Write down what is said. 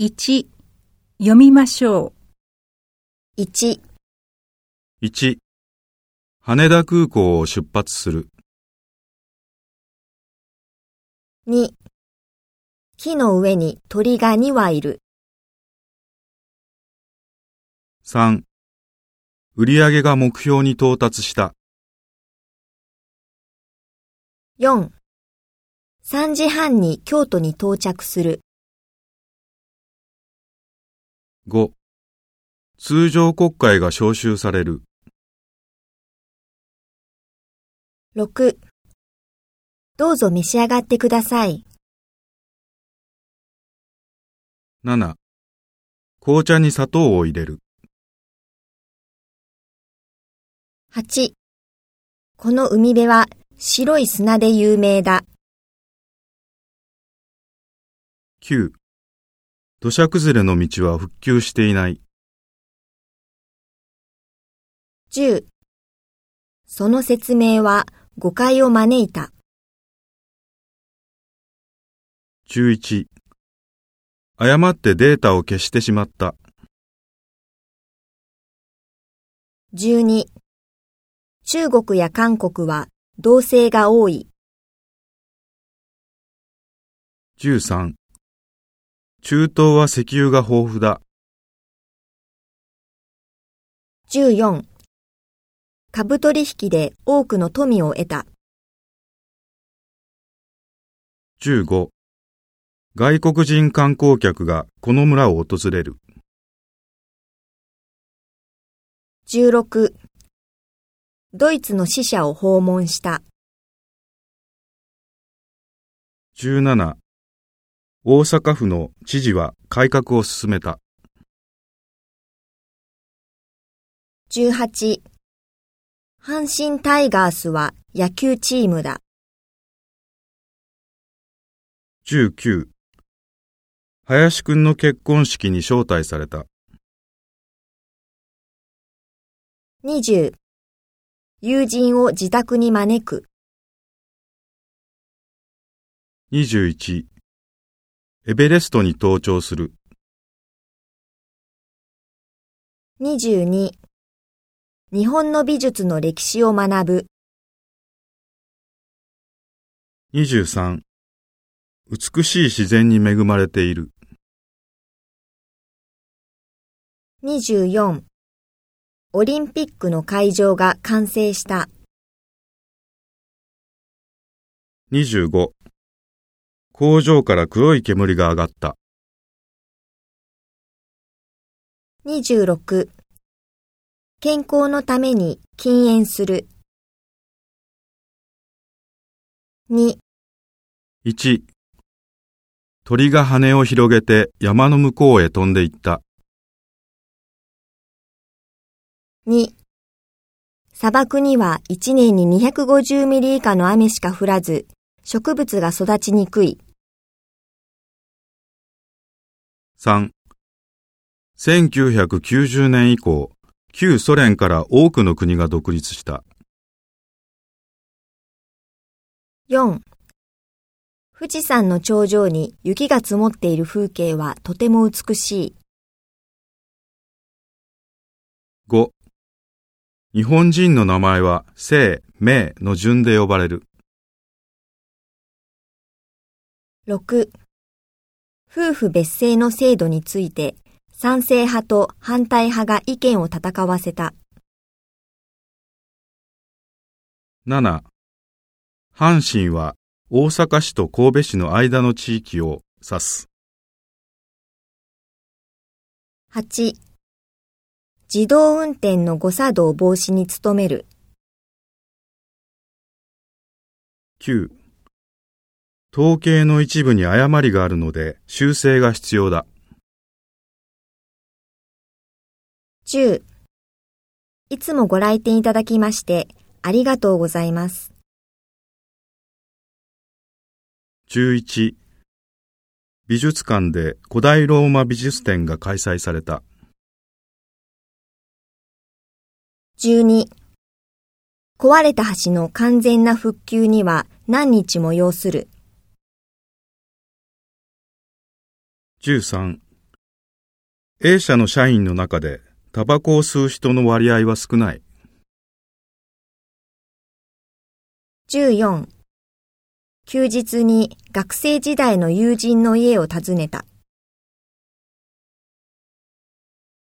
1読みましょう。1、1、羽田空港を出発する。2、木の上に鳥が2羽いる。3、売上が目標に到達した。4、3時半に京都に到着する。5、通常国会が召集される。6、どうぞ召し上がってください。7、紅茶に砂糖を入れる。8、この海辺は白い砂で有名だ。9、土砂崩れの道は復旧していない。10、その説明は誤解を招いた。11、誤ってデータを消してしまった。12、中国や韓国は同性が多い。13、中東は石油が豊富だ。14、株取引で多くの富を得た。15、外国人観光客がこの村を訪れる。16、ドイツの死者を訪問した。17、大阪府の知事は改革を進めた。18、阪神タイガースは野球チームだ。19、林くんの結婚式に招待された。20、友人を自宅に招く。21、エベレストに登頂する。22、日本の美術の歴史を学ぶ。23、美しい自然に恵まれている。24、オリンピックの会場が完成した。25、工場から黒い煙が上がった。26、健康のために禁煙する。2、1、鳥が羽を広げて山の向こうへ飛んでいった。2砂漠には1年に250ミリ以下の雨しか降らず、植物が育ちにくい。3、1990年以降、旧ソ連から多くの国が独立した。4富士山の頂上に雪が積もっている風景はとても美しい。5、日本人の名前は姓、名の順で呼ばれる。6夫婦別姓の制度について賛成派と反対派が意見を戦わせた。7、阪神は大阪市と神戸市の間の地域を指す。8自動運転の誤作動防止に努める。9、統計の一部に誤りがあるので修正が必要だ。10いつもご来店いただきましてありがとうございます。11美術館で古代ローマ美術展が開催された。12壊れた橋の完全な復旧には何日も要する。13 A 社の社員の中でタバコを吸う人の割合は少ない。14休日に学生時代の友人の家を訪ねた。